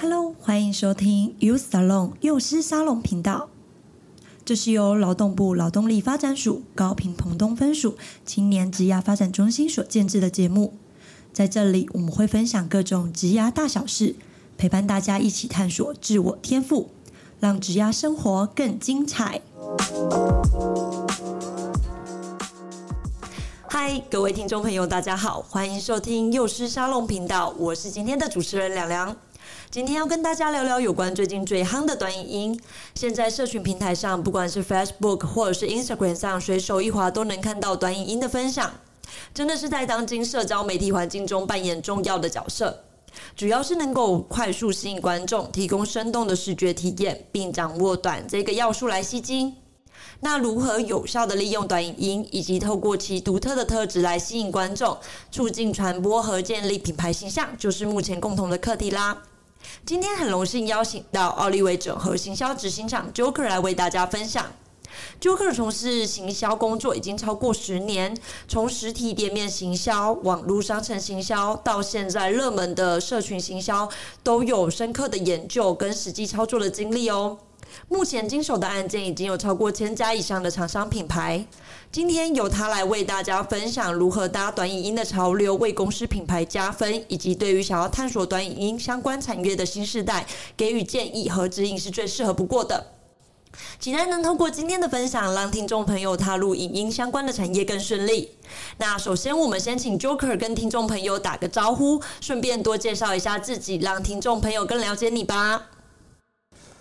Hello，欢迎收听 Youth Salon 幼师沙龙频道。这是由劳动部劳动力发展署高屏澎东分署青年职涯发展中心所建制的节目，在这里我们会分享各种职涯大小事，陪伴大家一起探索自我天赋，让职涯生活更精彩。嗨，各位听众朋友，大家好，欢迎收听幼师沙龙频道，我是今天的主持人梁梁。今天要跟大家聊聊有关最近最夯的短影音。现在社群平台上，不管是 Facebook 或者是 Instagram 上，随手一滑都能看到短影音的分享，真的是在当今社交媒体环境中扮演重要的角色。主要是能够快速吸引观众，提供生动的视觉体验，并掌握短这个要素来吸睛。那如何有效地利用短影音，以及透过其独特的特质来吸引观众，促进传播和建立品牌形象，就是目前共同的课题啦。今天很荣幸邀请到奥利维整合行销执行长 Joker 来为大家分享。Joker 从事行销工作已经超过十年，从实体店面行销、网络商城行销，到现在热门的社群行销，都有深刻的研究跟实际操作的经历哦。目前经手的案件已经有超过千家以上的厂商品牌。今天由他来为大家分享如何搭短影音的潮流，为公司品牌加分，以及对于想要探索短影音相关产业的新世代给予建议和指引是最适合不过的。期待能通过今天的分享，让听众朋友踏入影音相关的产业更顺利。那首先，我们先请 Joker 跟听众朋友打个招呼，顺便多介绍一下自己，让听众朋友更了解你吧。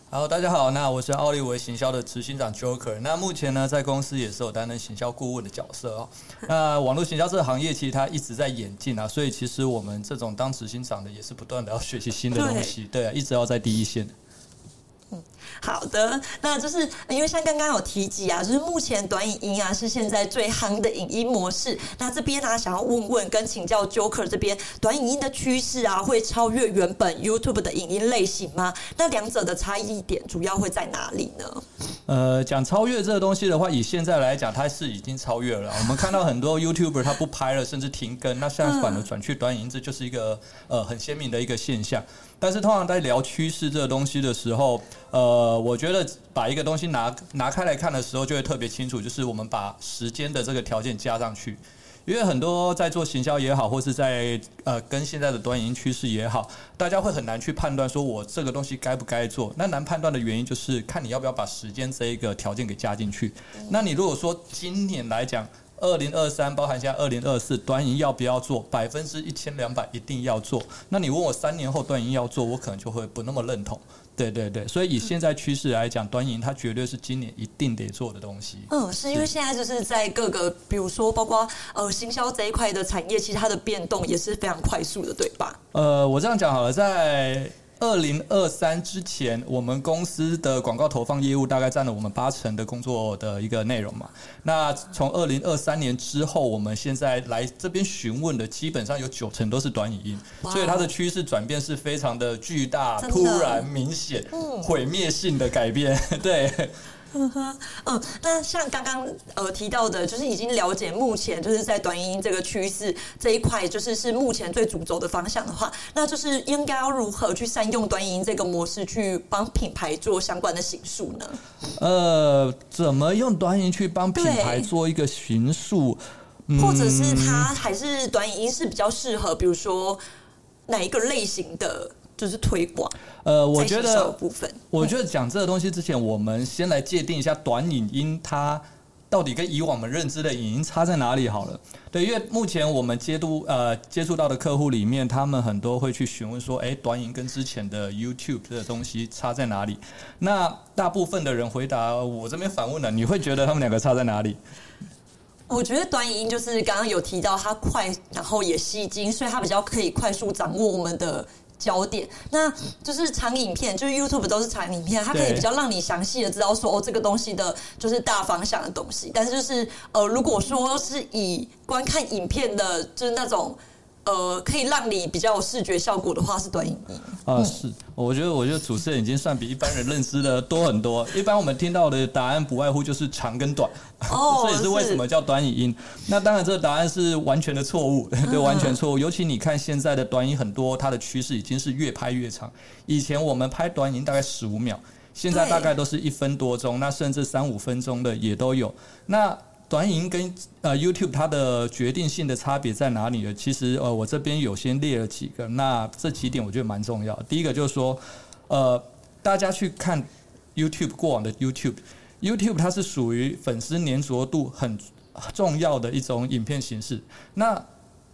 好，大家好，那我是奥利维行销的执行长 Joker。那目前呢，在公司也是有担任行销顾问的角色哦。那网络行销这个行业其实它一直在演进啊，所以其实我们这种当执行长的也是不断的要学习新的东西，对，对啊，一直要在第一线。嗯，好的，那就是因为像刚刚有提及啊，就是目前短影音啊是现在最夯的影音模式。那这边呢，想要问问跟请教 Joker 这边，短影音的趋势啊，会超越原本 YouTube 的影音类型吗？那两者的差异点主要会在哪里呢？呃，讲超越这个东西的话，以现在来讲，它是已经超越了。我们看到很多 YouTuber 他不拍了，甚至停更，那现在反而转去短影音，这就是一个呃很鲜明的一个现象。但是通常在聊趋势这个东西的时候，呃，我觉得把一个东西拿拿开来看的时候，就会特别清楚，就是我们把时间的这个条件加上去，因为很多在做行销也好，或是在呃跟现在的短影音趋势也好，大家会很难去判断说我这个东西该不该做。那难判断的原因就是看你要不要把时间这一个条件给加进去。那你如果说今年来讲，二零二三包含现在二零二四端银要不要做？百分之一千两百一定要做。那你问我三年后端银要做，我可能就会不那么认同。对对对，所以以现在趋势来讲，端银它绝对是今年一定得做的东西。嗯，是因为现在就是在各个，比如说包括呃行销这一块的产业，其实它的变动也是非常快速的，对吧？呃，我这样讲好了，在。二零二三之前，我们公司的广告投放业务大概占了我们八成的工作的一个内容嘛。那从二零二三年之后，我们现在来这边询问的，基本上有九成都是短语音，所以它的趋势转变是非常的巨大、突然、明显、毁灭性的改变。对。嗯哼，嗯，那像刚刚呃提到的，就是已经了解目前就是在短影音这个趋势这一块，就是是目前最主轴的方向的话，那就是应该要如何去善用短影音这个模式去帮品牌做相关的形塑呢？呃，怎么用短影音去帮品牌做一个形塑？嗯、或者是它还是短影音是比较适合，比如说哪一个类型的？就是推广，呃，我觉得，我觉得讲这个东西之前，我们先来界定一下短影音它到底跟以往我们认知的影音差在哪里好了。对，因为目前我们接触呃接触到的客户里面，他们很多会去询问说，哎，短影跟之前的 YouTube 这个东西差在哪里？那大部分的人回答我这边反问了，你会觉得他们两个差在哪里？我觉得短影音就是刚刚有提到它快，然后也吸睛，所以它比较可以快速掌握我们的。焦点，那就是长影片，就是 YouTube 都是长影片，它可以比较让你详细的知道说哦，这个东西的就是大方向的东西。但是就是呃，如果说是以观看影片的，就是那种呃，可以让你比较有视觉效果的话，是短影音。啊，是，我觉得，我觉得主持人已经算比一般人认知的多很多。一般我们听到的答案不外乎就是长跟短，哦，这也是为什么叫短影音。那当然，这个答案是完全的错误，对，完全错误。尤其你看现在的短影很多，它的趋势已经是越拍越长。以前我们拍短影大概十五秒，现在大概都是一分多钟，那甚至三五分钟的也都有。那短影跟呃 YouTube 它的决定性的差别在哪里呢？其实呃我这边有先列了几个，那这几点我觉得蛮重要。第一个就是说，呃大家去看 YouTube 过往的 YouTube，YouTube 它是属于粉丝粘着度很重要的一种影片形式。那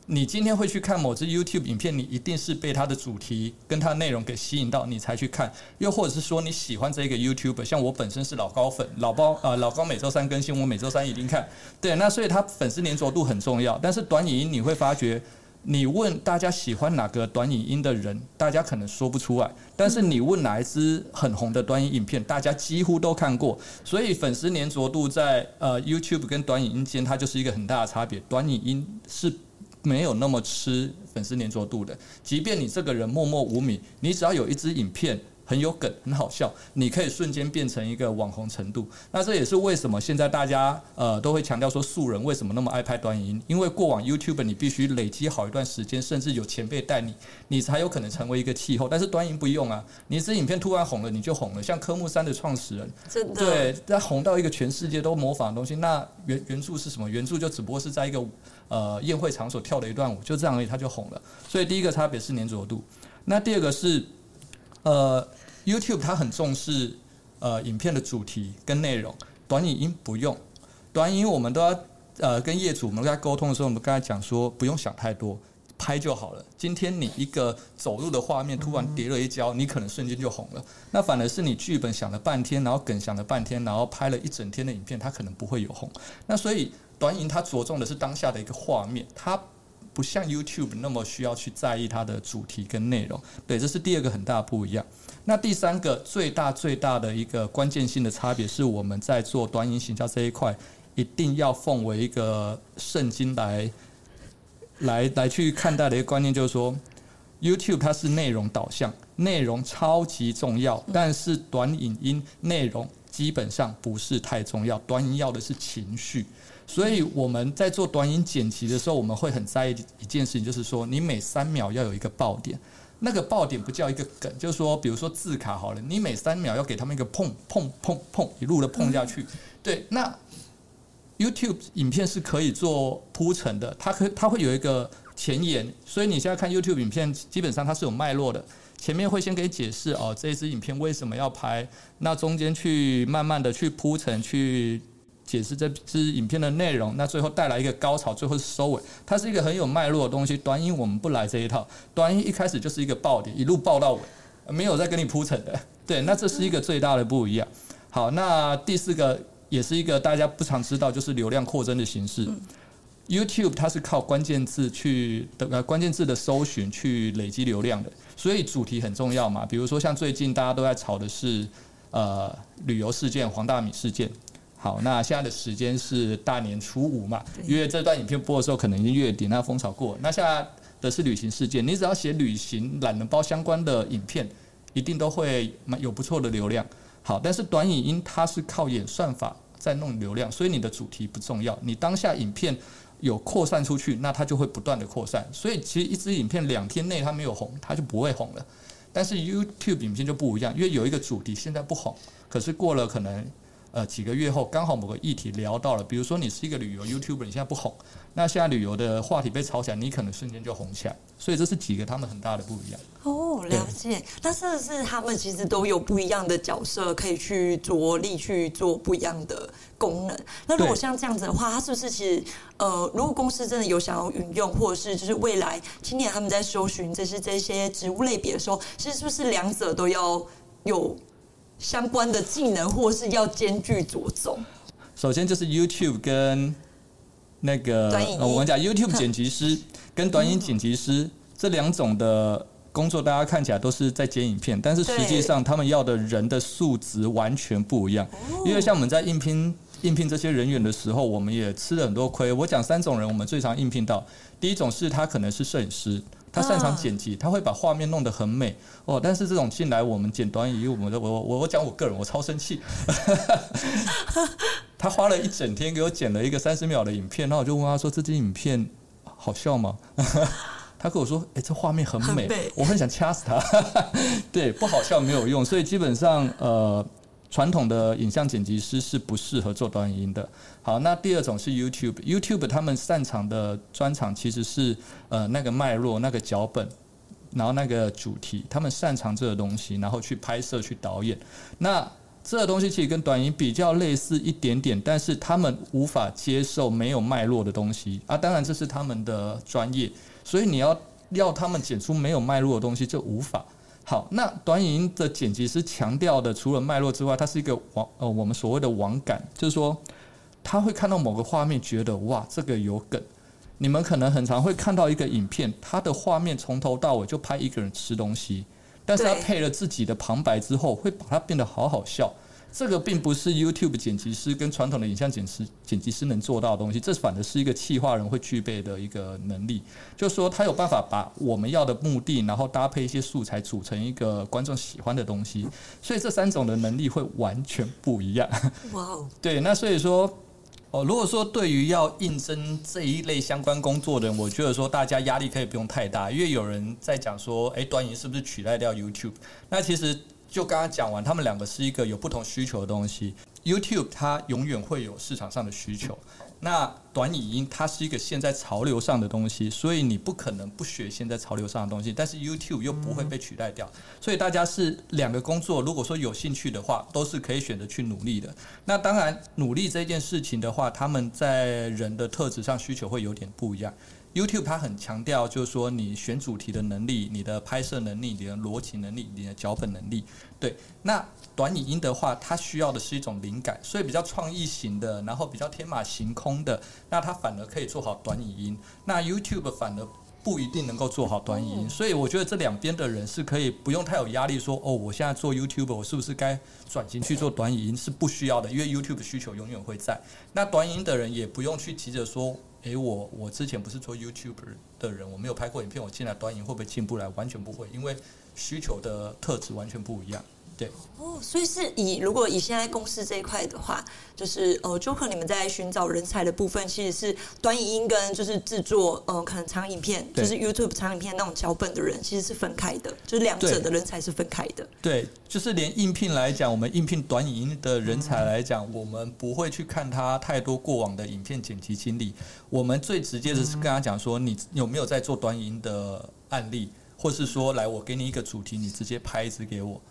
你今天会去看某支 YouTube 影片，你一定是被它的主题跟它内容给吸引到，你才去看。又或者是说你喜欢这个 YouTube，像我本身是老高粉，老包啊、呃、老高每周三更新，我每周三一定看。对，那所以它粉丝黏着度很重要。但是短影音你会发觉，你问大家喜欢哪个短影音的人，大家可能说不出来。但是你问哪一支很红的短影影片，大家几乎都看过。所以粉丝黏着度在呃 YouTube 跟短影音间，它就是一个很大的差别。短影音是。没有那么吃粉丝黏着度的，即便你这个人默默无名，你只要有一支影片。很有梗，很好笑，你可以瞬间变成一个网红程度。那这也是为什么现在大家呃都会强调说素人为什么那么爱拍短影音？因为过往 YouTube 你必须累积好一段时间，甚至有前辈带你，你才有可能成为一个气候。但是短影不用啊，你一支影片突然红了，你就红了。像科目三的创始人，真的对，他红到一个全世界都模仿的东西。那原原著是什么？原著就只不过是在一个呃宴会场所跳了一段舞，就这样而已，他就红了。所以第一个差别是黏着度，那第二个是。呃，YouTube 它很重视呃影片的主题跟内容，短影音不用，短影音我们都要呃跟业主我们在沟通的时候，我们刚才讲说不用想太多，拍就好了。今天你一个走路的画面突然跌了一跤，你可能瞬间就红了。那反而是你剧本想了半天，然后梗想了半天，然后拍了一整天的影片，它可能不会有红。那所以短影它着重的是当下的一个画面，它。不像 YouTube 那么需要去在意它的主题跟内容，对，这是第二个很大的不一样。那第三个最大最大的一个关键性的差别是，我们在做短影行销这一块，一定要奉为一个圣经来来来去看待的一个观念，就是说，YouTube 它是内容导向，内容超级重要，但是短影音内容基本上不是太重要，短影要的是情绪。所以我们在做短影剪辑的时候，我们会很在意一件事情，就是说你每三秒要有一个爆点。那个爆点不叫一个梗，就是说，比如说字卡好了，你每三秒要给他们一个碰碰碰碰，一路的碰下去。对，那 YouTube 影片是可以做铺陈的，它可它会有一个前言，所以你现在看 YouTube 影片，基本上它是有脉络的，前面会先给解释哦，这一支影片为什么要拍，那中间去慢慢的去铺陈去。解释这支影片的内容，那最后带来一个高潮，最后是收尾。它是一个很有脉络的东西。短影我们不来这一套，短影一开始就是一个爆点，一路爆到尾，没有再跟你铺陈的。对，那这是一个最大的不一样。好，那第四个也是一个大家不常知道，就是流量扩增的形式。YouTube 它是靠关键字去的呃关键字的搜寻去累积流量的，所以主题很重要嘛。比如说像最近大家都在炒的是呃旅游事件、黄大米事件。好，那现在的时间是大年初五嘛？因为这段影片播的时候可能已经月底，那风潮过。那现在的是旅行事件，你只要写旅行懒人包相关的影片，一定都会有不错的流量。好，但是短影音它是靠演算法在弄流量，所以你的主题不重要，你当下影片有扩散出去，那它就会不断的扩散。所以其实一支影片两天内它没有红，它就不会红了。但是 YouTube 影片就不一样，因为有一个主题现在不红，可是过了可能。呃，几个月后刚好某个议题聊到了，比如说你是一个旅游 YouTuber，你现在不红，那现在旅游的话题被炒起来，你可能瞬间就红起来。所以这是几个他们很大的不一样。哦，了解。但是是他们其实都有不一样的角色，可以去着力去做不一样的功能。那如果像这样子的话，它是不是其实呃，如果公司真的有想要运用，或者是就是未来青年他们在搜寻这些这些职务类别的时候，其实是不是两者都要有？相关的技能，或是要兼具着重。首先就是 YouTube 跟那个，呃、我们讲 YouTube 剪辑师跟短影剪辑师这两种的工作，大家看起来都是在剪影片，但是实际上他们要的人的素质完全不一样。因为像我们在应聘应聘这些人员的时候，我们也吃了很多亏。我讲三种人，我们最常应聘到，第一种是他可能是摄影师，他擅长剪辑，他会把画面弄得很美哦。但是这种进来我们剪短语，我们的我我我讲我个人，我超生气。他花了一整天给我剪了一个三十秒的影片，然后我就问他说：“这支影片好笑吗？” 他跟我说：“哎、欸，这画面很美，很我很想掐死他。”对，不好笑没有用，所以基本上呃。传统的影像剪辑师是不适合做短影音的。好，那第二种是 YouTube，YouTube 他们擅长的专长其实是呃那个脉络、那个脚本，然后那个主题，他们擅长这个东西，然后去拍摄、去导演。那这个东西其实跟短影音比较类似一点点，但是他们无法接受没有脉络的东西啊。当然这是他们的专业，所以你要要他们剪出没有脉络的东西，就无法。好，那短影音的剪辑师强调的，除了脉络之外，它是一个网呃，我们所谓的网感，就是说他会看到某个画面，觉得哇，这个有梗。你们可能很常会看到一个影片，它的画面从头到尾就拍一个人吃东西，但是他配了自己的旁白之后，会把它变得好好笑。这个并不是 YouTube 剪辑师跟传统的影像剪辑剪辑师能做到的东西，这反而是一个企划人会具备的一个能力。就是说，他有办法把我们要的目的，然后搭配一些素材，组成一个观众喜欢的东西。所以这三种的能力会完全不一样。哇哦！对，那所以说，哦，如果说对于要应征这一类相关工作的人，我觉得说大家压力可以不用太大，因为有人在讲说，哎，短影是不是取代掉 YouTube？那其实。就刚刚讲完，他们两个是一个有不同需求的东西。YouTube 它永远会有市场上的需求，那短影音它是一个现在潮流上的东西，所以你不可能不学现在潮流上的东西。但是 YouTube 又不会被取代掉，所以大家是两个工作。如果说有兴趣的话，都是可以选择去努力的。那当然，努力这件事情的话，他们在人的特质上需求会有点不一样。YouTube 它很强调，就是说你选主题的能力、你的拍摄能力、你的逻辑能力、你的脚本能力。对，那短影音的话，它需要的是一种灵感，所以比较创意型的，然后比较天马行空的，那它反而可以做好短影音。那 YouTube 反而不一定能够做好短影音，所以我觉得这两边的人是可以不用太有压力，说哦，我现在做 YouTube，我是不是该转型去做短影音？是不需要的，因为 YouTube 需求永远会在。那短影音的人也不用去急着说。诶，我我之前不是做 YouTube 的人，我没有拍过影片，我进来端影会不会进不来？完全不会，因为需求的特质完全不一样。对哦，所以是以如果以现在公司这一块的话，就是呃，Joker 你们在寻找人才的部分，其实是短影音跟就是制作呃，可能长影片，就是 YouTube 长影片那种脚本的人，其实是分开的，就是两者的人才是分开的。对，就是连应聘来讲，我们应聘短影音的人才来讲，我们不会去看他太多过往的影片剪辑经历，我们最直接的是跟他讲说，你有没有在做短影音的案例，或是说来我给你一个主题，你直接拍一支给我。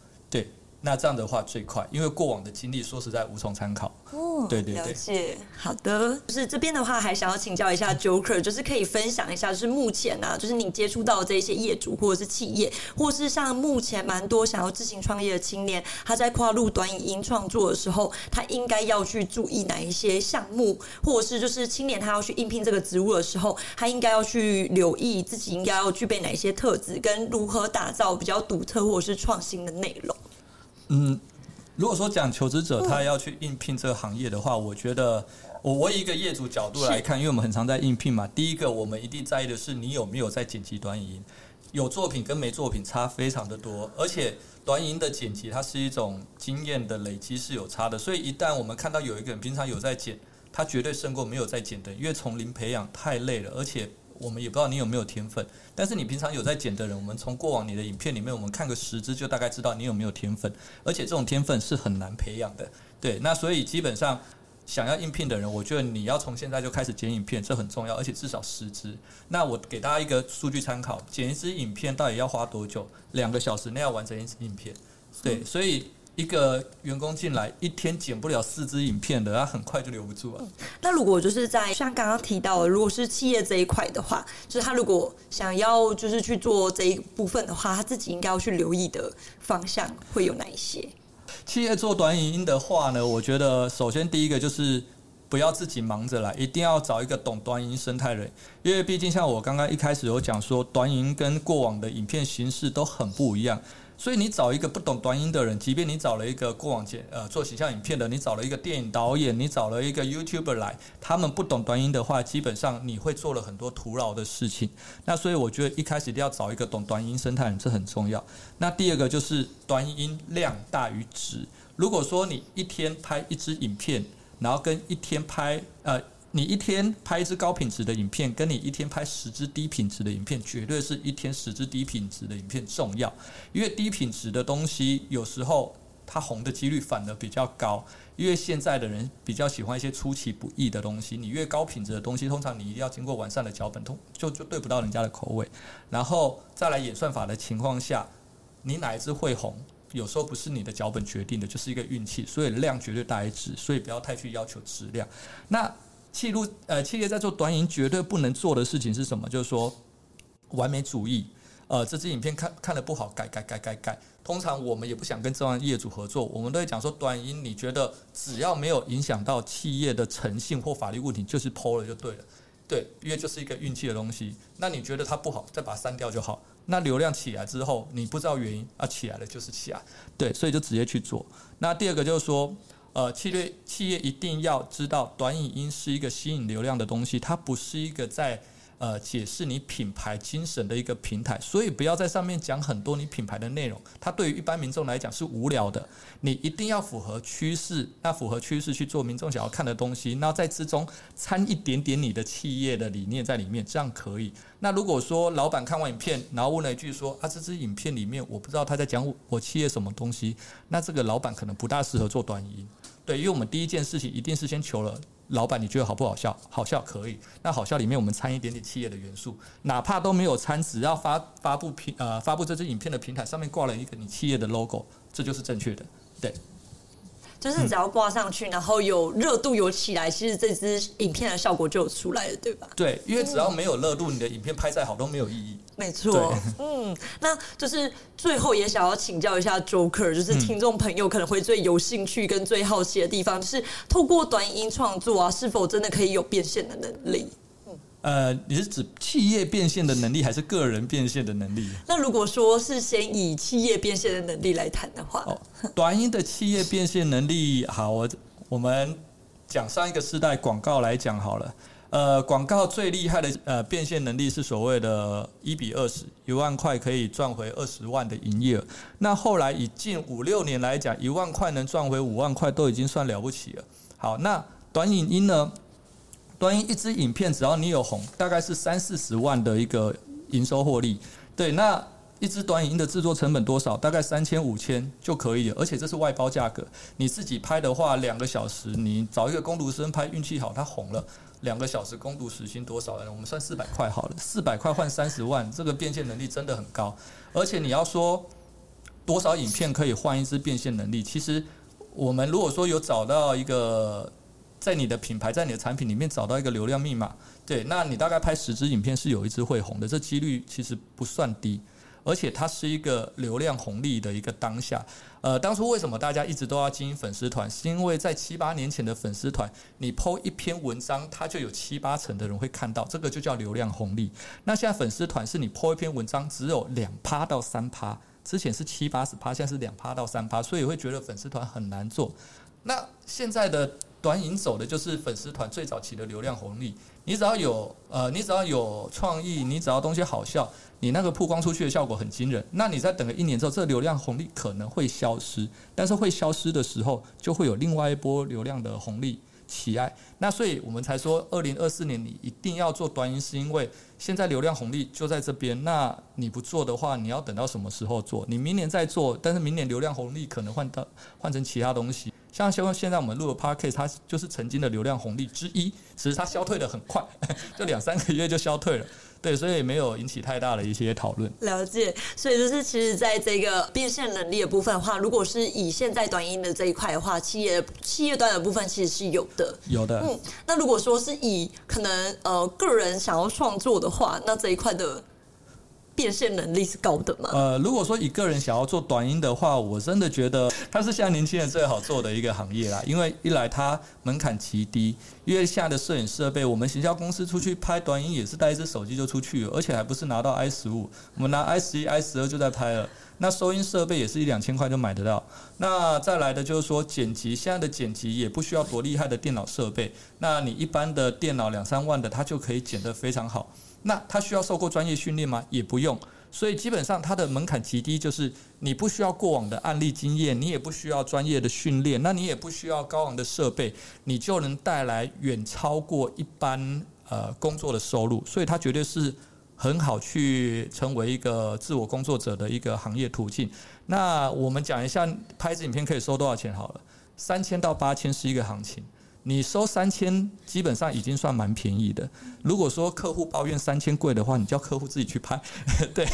对，那这样的话最快，因为过往的经历说实在无从参考。哦，对对对，了解。好的，就是这边的话，还想要请教一下 Joker，就是可以分享一下，就是目前呢、啊，就是你接触到的这些业主或者是企业，或是像目前蛮多想要自行创业的青年，他在跨入短影音创作的时候，他应该要去注意哪一些项目，或者是就是青年他要去应聘这个职务的时候，他应该要去留意自己应该要具备哪一些特质，跟如何打造比较独特或者是创新的内容。嗯，如果说讲求职者他要去应聘这个行业的话，我觉得我我以一个业主角度来看，因为我们很常在应聘嘛。第一个，我们一定在意的是你有没有在剪辑短影音，有作品跟没作品差非常的多，而且短影音的剪辑它是一种经验的累积是有差的，所以一旦我们看到有一个人平常有在剪，他绝对胜过没有在剪的，因为从零培养太累了，而且。我们也不知道你有没有天分，但是你平常有在剪的人，我们从过往你的影片里面，我们看个十支就大概知道你有没有天分，而且这种天分是很难培养的。对，那所以基本上想要应聘的人，我觉得你要从现在就开始剪影片，这很重要，而且至少十支。那我给大家一个数据参考，剪一支影片到底要花多久？两个小时内要完成一支影片。对，所以。一个员工进来一天剪不了四支影片的，他很快就留不住了。那如果就是在像刚刚提到的，如果是企业这一块的话，就是他如果想要就是去做这一部分的话，他自己应该要去留意的方向会有哪一些？企业做短影音的话呢，我觉得首先第一个就是不要自己忙着来，一定要找一个懂短影音生态的人，因为毕竟像我刚刚一开始有讲说，短影音跟过往的影片形式都很不一样。所以你找一个不懂短音的人，即便你找了一个过往剪呃做形象影片的，你找了一个电影导演，你找了一个 YouTuber 来，他们不懂短音的话，基本上你会做了很多徒劳的事情。那所以我觉得一开始一定要找一个懂短音生态人，这很重要。那第二个就是短音量大于值。如果说你一天拍一支影片，然后跟一天拍呃。你一天拍一支高品质的影片，跟你一天拍十支低品质的影片，绝对是一天十支低品质的影片重要。因为低品质的东西有时候它红的几率反而比较高，因为现在的人比较喜欢一些出其不意的东西。你越高品质的东西，通常你一定要经过完善的脚本，通就就对不到人家的口味。然后再来演算法的情况下，你哪一支会红，有时候不是你的脚本决定的，就是一个运气。所以量绝对大于质，所以不要太去要求质量。那记录呃，企业在做短影绝对不能做的事情是什么？就是说完美主义。呃，这支影片看看的不好，改改改改改。通常我们也不想跟这样业主合作，我们都会讲说，短影你觉得只要没有影响到企业的诚信或法律问题，就是 PO 了就对了。对，因为就是一个运气的东西。那你觉得它不好，再把它删掉就好。那流量起来之后，你不知道原因啊，起来了就是起来。对，所以就直接去做。那第二个就是说。呃，企业企业一定要知道，短影音是一个吸引流量的东西，它不是一个在呃解释你品牌精神的一个平台，所以不要在上面讲很多你品牌的内容，它对于一般民众来讲是无聊的。你一定要符合趋势，那符合趋势去做民众想要看的东西，那在之中掺一点点你的企业的理念在里面，这样可以。那如果说老板看完影片，然后问了一句说啊，这支影片里面我不知道他在讲我我企业什么东西，那这个老板可能不大适合做短影音。对，因为我们第一件事情一定是先求了老板，你觉得好不好笑？好笑可以。那好笑里面我们掺一点点企业的元素，哪怕都没有掺，只要发发布平呃发布这支影片的平台上面挂了一个你企业的 logo，这就是正确的。对。就是只要挂上去，然后有热度有起来，其实这支影片的效果就有出来了，对吧？对，因为只要没有热度，你的影片拍再好都没有意义。没错，嗯，那就是最后也想要请教一下 Joker，就是听众朋友可能会最有兴趣跟最好奇的地方，就是透过短影音创作啊，是否真的可以有变现的能力？呃，你是指企业变现的能力，还是个人变现的能力？那如果说是先以企业变现的能力来谈的话，哦，短影的企业变现能力，好，我我们讲上一个时代广告来讲好了。呃，广告最厉害的呃变现能力是所谓的一比二十，一万块可以赚回二十万的营业额。那后来以近五六年来讲，一万块能赚回五万块都已经算了不起了。好，那短影音呢？短影一支影片，只要你有红，大概是三四十万的一个营收获利。对，那一支短影的制作成本多少？大概三千五千就可以了，而且这是外包价格。你自己拍的话，两个小时，你找一个工读生拍，运气好他红了，两个小时工读时薪多少呢？我们算四百块好了，四百块换三十万，这个变现能力真的很高。而且你要说多少影片可以换一支变现能力？其实我们如果说有找到一个。在你的品牌，在你的产品里面找到一个流量密码，对，那你大概拍十支影片是有一支会红的，这几率其实不算低，而且它是一个流量红利的一个当下。呃，当初为什么大家一直都要经营粉丝团？是因为在七八年前的粉丝团，你 PO 一篇文章，它就有七八成的人会看到，这个就叫流量红利。那现在粉丝团是你 PO 一篇文章只有两趴到三趴，之前是七八十趴，现在是两趴到三趴，所以会觉得粉丝团很难做。那现在的。短影走的就是粉丝团最早期的流量红利。你只要有呃，你只要有创意，你只要东西好笑，你那个曝光出去的效果很惊人。那你再等个一年之后，这个流量红利可能会消失，但是会消失的时候，就会有另外一波流量的红利起来。那所以我们才说，二零二四年你一定要做短影，是因为现在流量红利就在这边。那你不做的话，你要等到什么时候做？你明年再做，但是明年流量红利可能换到换成其他东西。像像现在我们录的 Podcast，它就是曾经的流量红利之一，其实它消退的很快，就两三个月就消退了。对，所以也没有引起太大的一些讨论。了解，所以就是其实在这个变现能力的部分的话，如果是以现在短音的这一块的话，企业企业端的部分其实是有的。有的。嗯，那如果说是以可能呃个人想要创作的话，那这一块的变现能力是高的吗？呃，如果说一个人想要做短音的话，我真的觉得它是现在年轻人最好做的一个行业啦。因为一来它门槛极低，因为现在的摄影设备，我们行销公司出去拍短音也是带一只手机就出去，而且还不是拿到 I 十五，我们拿 I 十一、I 十二就在拍了。那收音设备也是一两千块就买得到。那再来的就是说剪辑，现在的剪辑也不需要多厉害的电脑设备，那你一般的电脑两三万的，它就可以剪得非常好。那他需要受过专业训练吗？也不用，所以基本上它的门槛极低，就是你不需要过往的案例经验，你也不需要专业的训练，那你也不需要高昂的设备，你就能带来远超过一般呃工作的收入，所以它绝对是很好去成为一个自我工作者的一个行业途径。那我们讲一下拍子影片可以收多少钱好了，三千到八千是一个行情。你收三千，基本上已经算蛮便宜的。如果说客户抱怨三千贵的话，你叫客户自己去拍。对，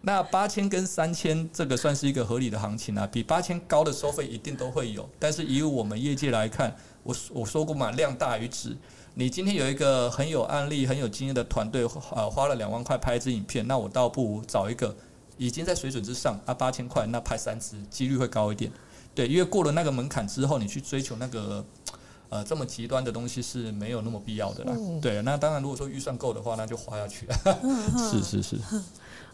那八千跟三千这个算是一个合理的行情啊，比八千高的收费一定都会有。但是以我们业界来看，我我说过嘛，量大于质。你今天有一个很有案例、很有经验的团队，呃，花了两万块拍一支影片，那我倒不如找一个已经在水准之上，啊，八千块那拍三支，几率会高一点。对，因为过了那个门槛之后，你去追求那个。呃，这么极端的东西是没有那么必要的啦。嗯、对，那当然，如果说预算够的话，那就花下去 是是是。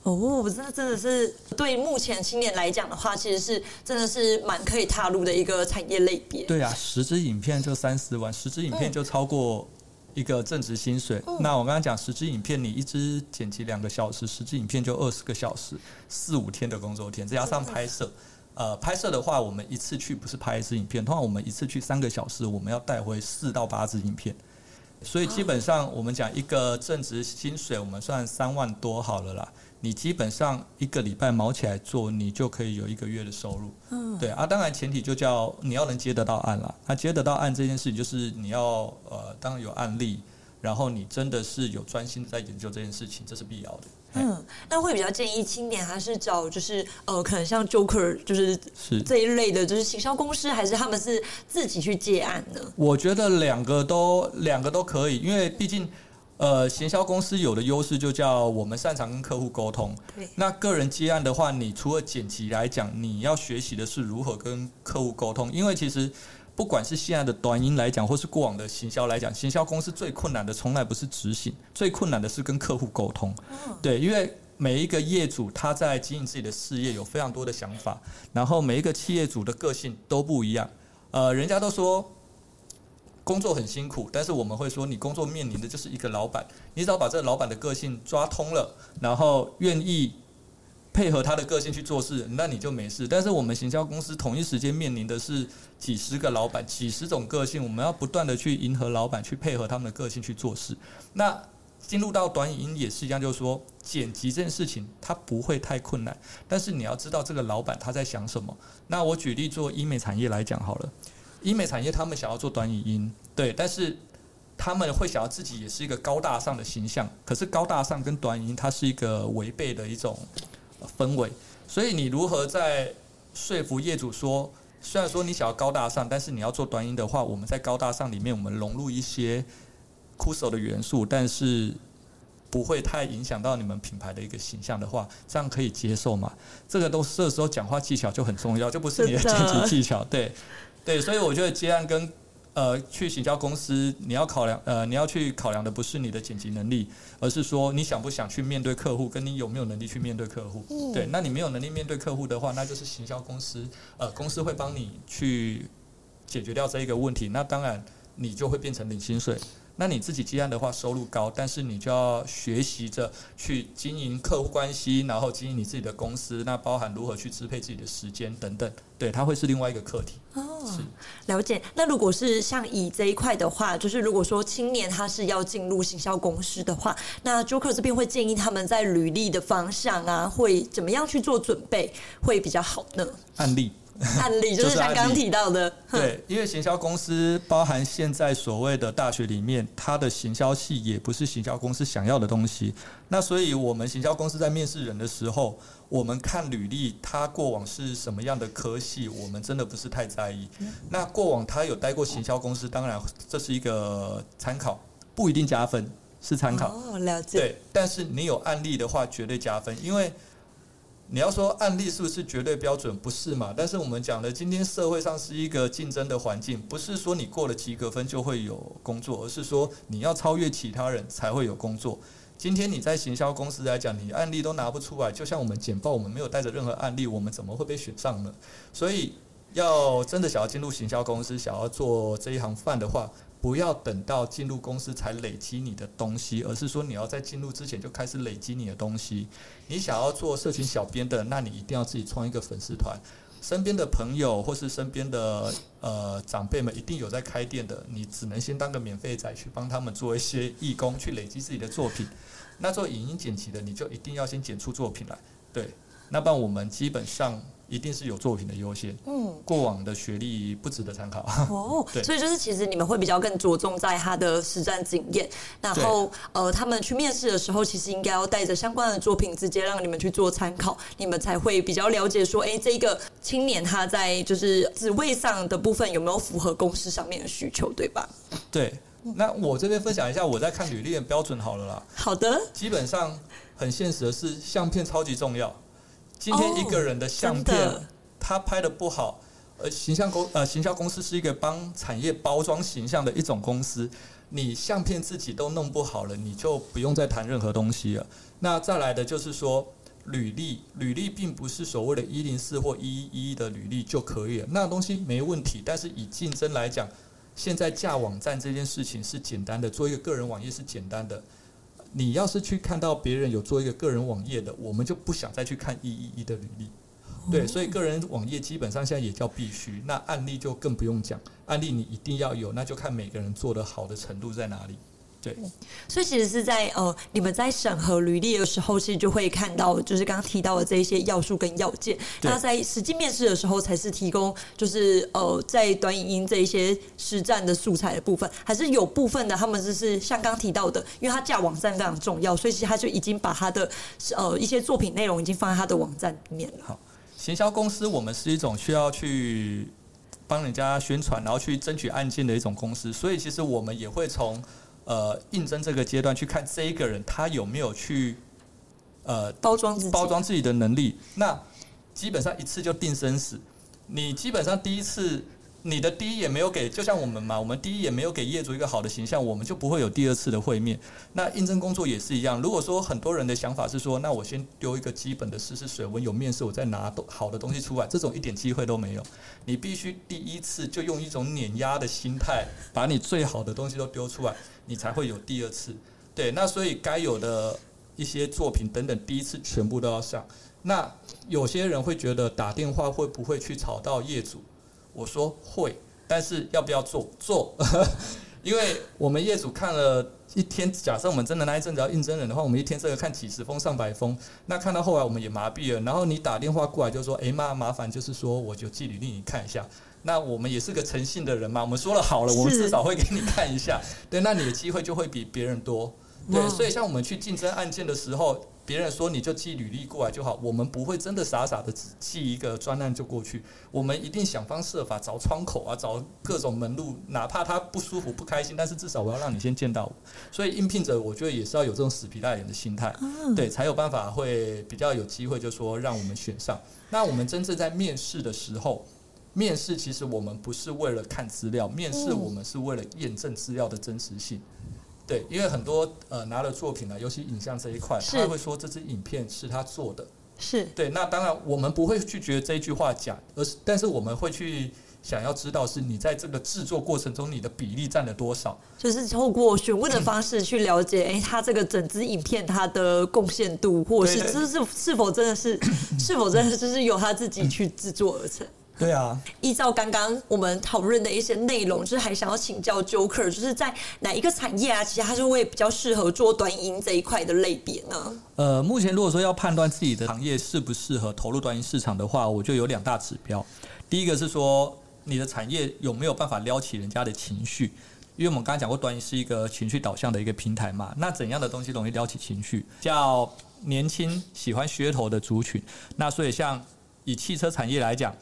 哦，这真的是对目前青年来讲的话，其实是真的是蛮可以踏入的一个产业类别。对啊，十支影片就三十万，十支影片就超过一个正职薪水。嗯、那我刚刚讲十支影片，你一支剪辑两个小时，十支影片就二十个小时，四五天的工作天，再加上拍摄。呃，拍摄的话，我们一次去不是拍一支影片，通常我们一次去三个小时，我们要带回四到八支影片，所以基本上我们讲一个正职薪水，我们算三万多好了啦。你基本上一个礼拜卯起来做，你就可以有一个月的收入。嗯，对啊，当然前提就叫你要能接得到案啦。那接得到案这件事情，就是你要呃，当然有案例，然后你真的是有专心在研究这件事情，这是必要的。嗯，那会比较建议青年还是找就是呃，可能像 Joker 就是是这一类的，就是行销公司，还是他们是自己去接案呢？我觉得两个都两个都可以，因为毕竟呃，行销公司有的优势就叫我们擅长跟客户沟通。对。那个人接案的话，你除了剪辑来讲，你要学习的是如何跟客户沟通，因为其实。不管是现在的短音来讲，或是过往的行销来讲，行销公司最困难的从来不是执行，最困难的是跟客户沟通。对，因为每一个业主他在经营自己的事业有非常多的想法，然后每一个企业主的个性都不一样。呃，人家都说工作很辛苦，但是我们会说，你工作面临的就是一个老板，你只要把这个老板的个性抓通了，然后愿意。配合他的个性去做事，那你就没事。但是我们行销公司同一时间面临的是几十个老板、几十种个性，我们要不断的去迎合老板，去配合他们的个性去做事。那进入到短影音也是一样，就是说剪辑这件事情它不会太困难，但是你要知道这个老板他在想什么。那我举例做医美产业来讲好了，医美产业他们想要做短影音，对，但是他们会想要自己也是一个高大上的形象，可是高大上跟短影音它是一个违背的一种。氛围，所以你如何在说服业主说，虽然说你想要高大上，但是你要做短音的话，我们在高大上里面，我们融入一些酷手的元素，但是不会太影响到你们品牌的一个形象的话，这样可以接受吗？这个都是这时候讲话技巧就很重要，就不是你的剪辑技巧，对对，所以我觉得接案跟。呃，去行销公司，你要考量，呃，你要去考量的不是你的剪辑能力，而是说你想不想去面对客户，跟你有没有能力去面对客户。嗯。对，那你没有能力面对客户的话，那就是行销公司，呃，公司会帮你去解决掉这一个问题。那当然，你就会变成领薪水。那你自己接案的话，收入高，但是你就要学习着去经营客户关系，然后经营你自己的公司，那包含如何去支配自己的时间等等，对，它会是另外一个课题。哦，是了解。那如果是像乙这一块的话，就是如果说青年他是要进入行销公司的话，那 Joker 这边会建议他们在履历的方向啊，会怎么样去做准备会比较好呢？案例。案例 就是像刚刚提到的，对，因为行销公司包含现在所谓的大学里面，它的行销系也不是行销公司想要的东西。那所以，我们行销公司在面试人的时候，我们看履历，他过往是什么样的科系，我们真的不是太在意。那过往他有待过行销公司，当然这是一个参考，不一定加分。是参考。哦，了解。对，但是你有案例的话，绝对加分，因为你要说案例是不是绝对标准？不是嘛？但是我们讲的，今天社会上是一个竞争的环境，不是说你过了及格分就会有工作，而是说你要超越其他人才会有工作。今天你在行销公司来讲，你案例都拿不出来，就像我们简报，我们没有带着任何案例，我们怎么会被选上呢？所以，要真的想要进入行销公司，想要做这一行饭的话，不要等到进入公司才累积你的东西，而是说你要在进入之前就开始累积你的东西。你想要做社群小编的，那你一定要自己创一个粉丝团。身边的朋友或是身边的呃长辈们一定有在开店的，你只能先当个免费仔去帮他们做一些义工，去累积自己的作品。那做影音剪辑的，你就一定要先剪出作品来。对，那不然我们基本上。一定是有作品的优先，嗯，过往的学历不值得参考哦。对，所以就是其实你们会比较更着重在他的实战经验，然后呃，他们去面试的时候，其实应该要带着相关的作品，直接让你们去做参考，你们才会比较了解说，哎，这个青年他在就是职位上的部分有没有符合公司上面的需求，对吧？对，那我这边分享一下我在看履历的标准好了啦。好的，基本上很现实的是，相片超级重要。今天一个人的相片，哦、他拍的不好，呃，形象公呃行销公司是一个帮产业包装形象的一种公司，你相片自己都弄不好了，你就不用再谈任何东西了。那再来的就是说，履历，履历并不是所谓的一零四或一一一的履历就可以了，那东西没问题。但是以竞争来讲，现在架网站这件事情是简单的，做一个个人网页是简单的。你要是去看到别人有做一个个人网页的，我们就不想再去看一一一的履历，对，所以个人网页基本上现在也叫必须。那案例就更不用讲，案例你一定要有，那就看每个人做的好的程度在哪里。对，所以其实是在呃，你们在审核履历的时候，其实就会看到，就是刚刚提到的这一些要素跟要件。那在实际面试的时候，才是提供就是呃，在短影音这一些实战的素材的部分，还是有部分的，他们就是像刚提到的，因为他架网站非常重要，所以其实他就已经把他的呃一些作品内容已经放在他的网站里面了。好，行销公司我们是一种需要去帮人家宣传，然后去争取案件的一种公司，所以其实我们也会从。呃，应征这个阶段去看这一个人他有没有去呃包装包装自己的能力，那基本上一次就定生死。你基本上第一次。你的第一眼没有给，就像我们嘛，我们第一眼没有给业主一个好的形象，我们就不会有第二次的会面。那应征工作也是一样。如果说很多人的想法是说，那我先丢一个基本的试试水温，有面试我再拿好的东西出来，这种一点机会都没有。你必须第一次就用一种碾压的心态，把你最好的东西都丢出来，你才会有第二次。对，那所以该有的一些作品等等，第一次全部都要上。那有些人会觉得打电话会不会去吵到业主？我说会，但是要不要做？做，因为我们业主看了一天，假设我们真的那一阵子要应征人的话，我们一天这个看几十封、上百封，那看到后来我们也麻痹了。然后你打电话过来就说：“哎妈，麻烦就是说，我就寄履历你看一下。”那我们也是个诚信的人嘛，我们说了好了，我们至少会给你看一下。对，那你的机会就会比别人多。对，所以像我们去竞争案件的时候。别人说你就寄履历过来就好，我们不会真的傻傻的只寄一个专案就过去，我们一定想方设法找窗口啊，找各种门路，哪怕他不舒服不开心，但是至少我要让你先见到我。所以应聘者我觉得也是要有这种死皮赖脸的心态，对，才有办法会比较有机会，就说让我们选上。那我们真正在面试的时候，面试其实我们不是为了看资料，面试我们是为了验证资料的真实性。对，因为很多呃拿了作品呢，尤其影像这一块，他会说这支影片是他做的，是对。那当然我们不会去觉得这一句话假，而是但是我们会去想要知道是你在这个制作过程中你的比例占了多少，就是透过询问的方式去了解，哎，他这个整支影片他的贡献度，或者是这是是否真的是 是否真的就是由他自己去制作而成。对啊，依照刚刚我们讨论的一些内容，就是还想要请教 Joker，就是在哪一个产业啊，其实它就会比较适合做短影音这一块的类别呢？呃，目前如果说要判断自己的行业适不适合投入短音市场的话，我就有两大指标。第一个是说你的产业有没有办法撩起人家的情绪，因为我们刚才讲过，短音是一个情绪导向的一个平台嘛。那怎样的东西容易撩起情绪？叫年轻喜欢噱头的族群。那所以像以汽车产业来讲。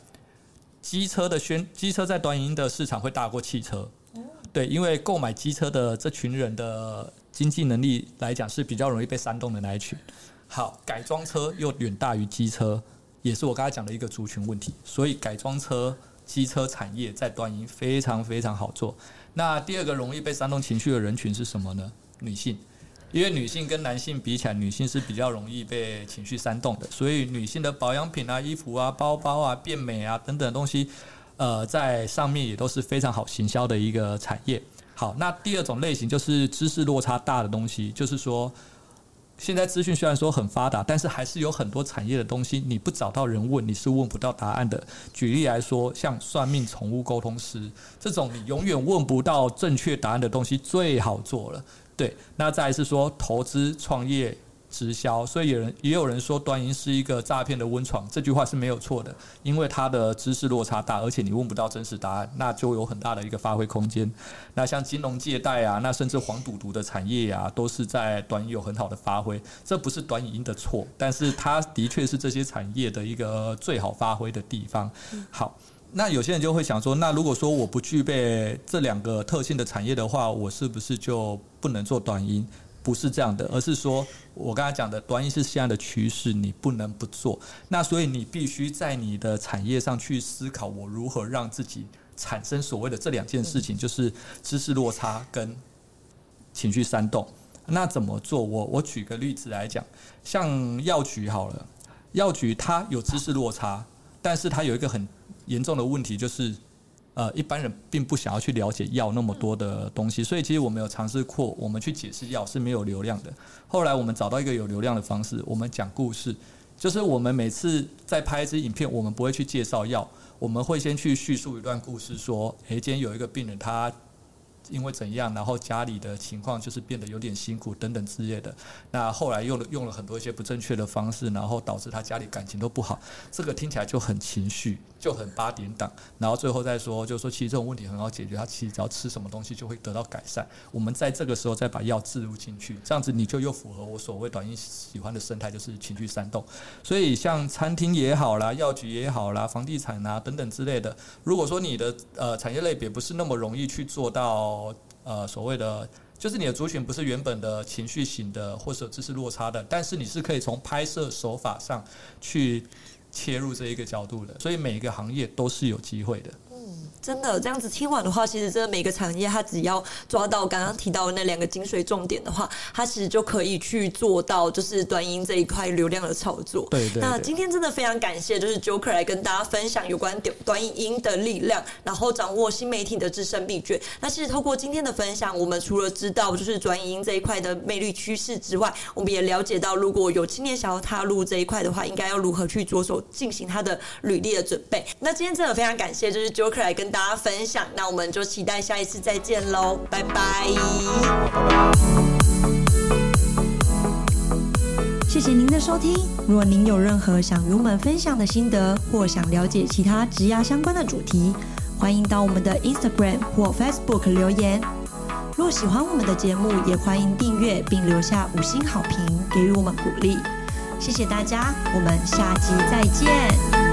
机车的宣，机车在短影音的市场会大过汽车，对，因为购买机车的这群人的经济能力来讲是比较容易被煽动的那一群。好，改装车又远大于机车，也是我刚才讲的一个族群问题。所以改装车、机车产业在短影非常非常好做。那第二个容易被煽动情绪的人群是什么呢？女性。因为女性跟男性比起来，女性是比较容易被情绪煽动的，所以女性的保养品啊、衣服啊、包包啊、变美啊等等的东西，呃，在上面也都是非常好行销的一个产业。好，那第二种类型就是知识落差大的东西，就是说，现在资讯虽然说很发达，但是还是有很多产业的东西，你不找到人问，你是问不到答案的。举例来说，像算命、宠物沟通师这种，你永远问不到正确答案的东西，最好做了。对，那再来是说投资、创业、直销，所以有人也有人说短银是一个诈骗的温床，这句话是没有错的，因为它的知识落差大，而且你问不到真实答案，那就有很大的一个发挥空间。那像金融借贷啊，那甚至黄赌毒的产业啊，都是在短银有很好的发挥，这不是短影音的错，但是它的确是这些产业的一个最好发挥的地方。好。那有些人就会想说，那如果说我不具备这两个特性的产业的话，我是不是就不能做短音？不是这样的，而是说我刚才讲的短音是现在的趋势，你不能不做。那所以你必须在你的产业上去思考，我如何让自己产生所谓的这两件事情，就是知识落差跟情绪煽动。那怎么做？我我举个例子来讲，像药局好了，药局它有知识落差，但是它有一个很严重的问题就是，呃，一般人并不想要去了解药那么多的东西，所以其实我们有尝试过，我们去解释药是没有流量的。后来我们找到一个有流量的方式，我们讲故事，就是我们每次在拍一支影片，我们不会去介绍药，我们会先去叙述一段故事，说，诶，今天有一个病人他。因为怎样，然后家里的情况就是变得有点辛苦等等之类的。那后来用了用了很多一些不正确的方式，然后导致他家里感情都不好。这个听起来就很情绪，就很八点档。然后最后再说，就是说其实这种问题很好解决，他其实只要吃什么东西就会得到改善。我们在这个时候再把药置入进去，这样子你就又符合我所谓短影喜欢的生态，就是情绪煽动。所以像餐厅也好啦，药局也好啦，房地产啊等等之类的，如果说你的呃产业类别不是那么容易去做到。哦呃，所谓的就是你的族群不是原本的情绪型的，或者知识落差的，但是你是可以从拍摄手法上去切入这一个角度的，所以每一个行业都是有机会的。真的这样子听完的话，其实真的每个产业它只要抓到刚刚提到的那两个精髓重点的话，它其实就可以去做到就是短音这一块流量的操作。对对，对。那今天真的非常感谢，就是 Joker 来跟大家分享有关短影音的力量，然后掌握新媒体的制胜秘诀。那其实透过今天的分享，我们除了知道就是短影音这一块的魅力趋势之外，我们也了解到如果有青年想要踏入这一块的话，应该要如何去着手进行他的履历的准备。那今天真的非常感谢，就是 Joker 来跟大家分享，那我们就期待下一次再见喽，拜拜。谢谢您的收听。如果您有任何想与我们分享的心得，或想了解其他职涯相关的主题，欢迎到我们的 Instagram 或 Facebook 留言。若喜欢我们的节目，也欢迎订阅并留下五星好评，给予我们鼓励。谢谢大家，我们下集再见。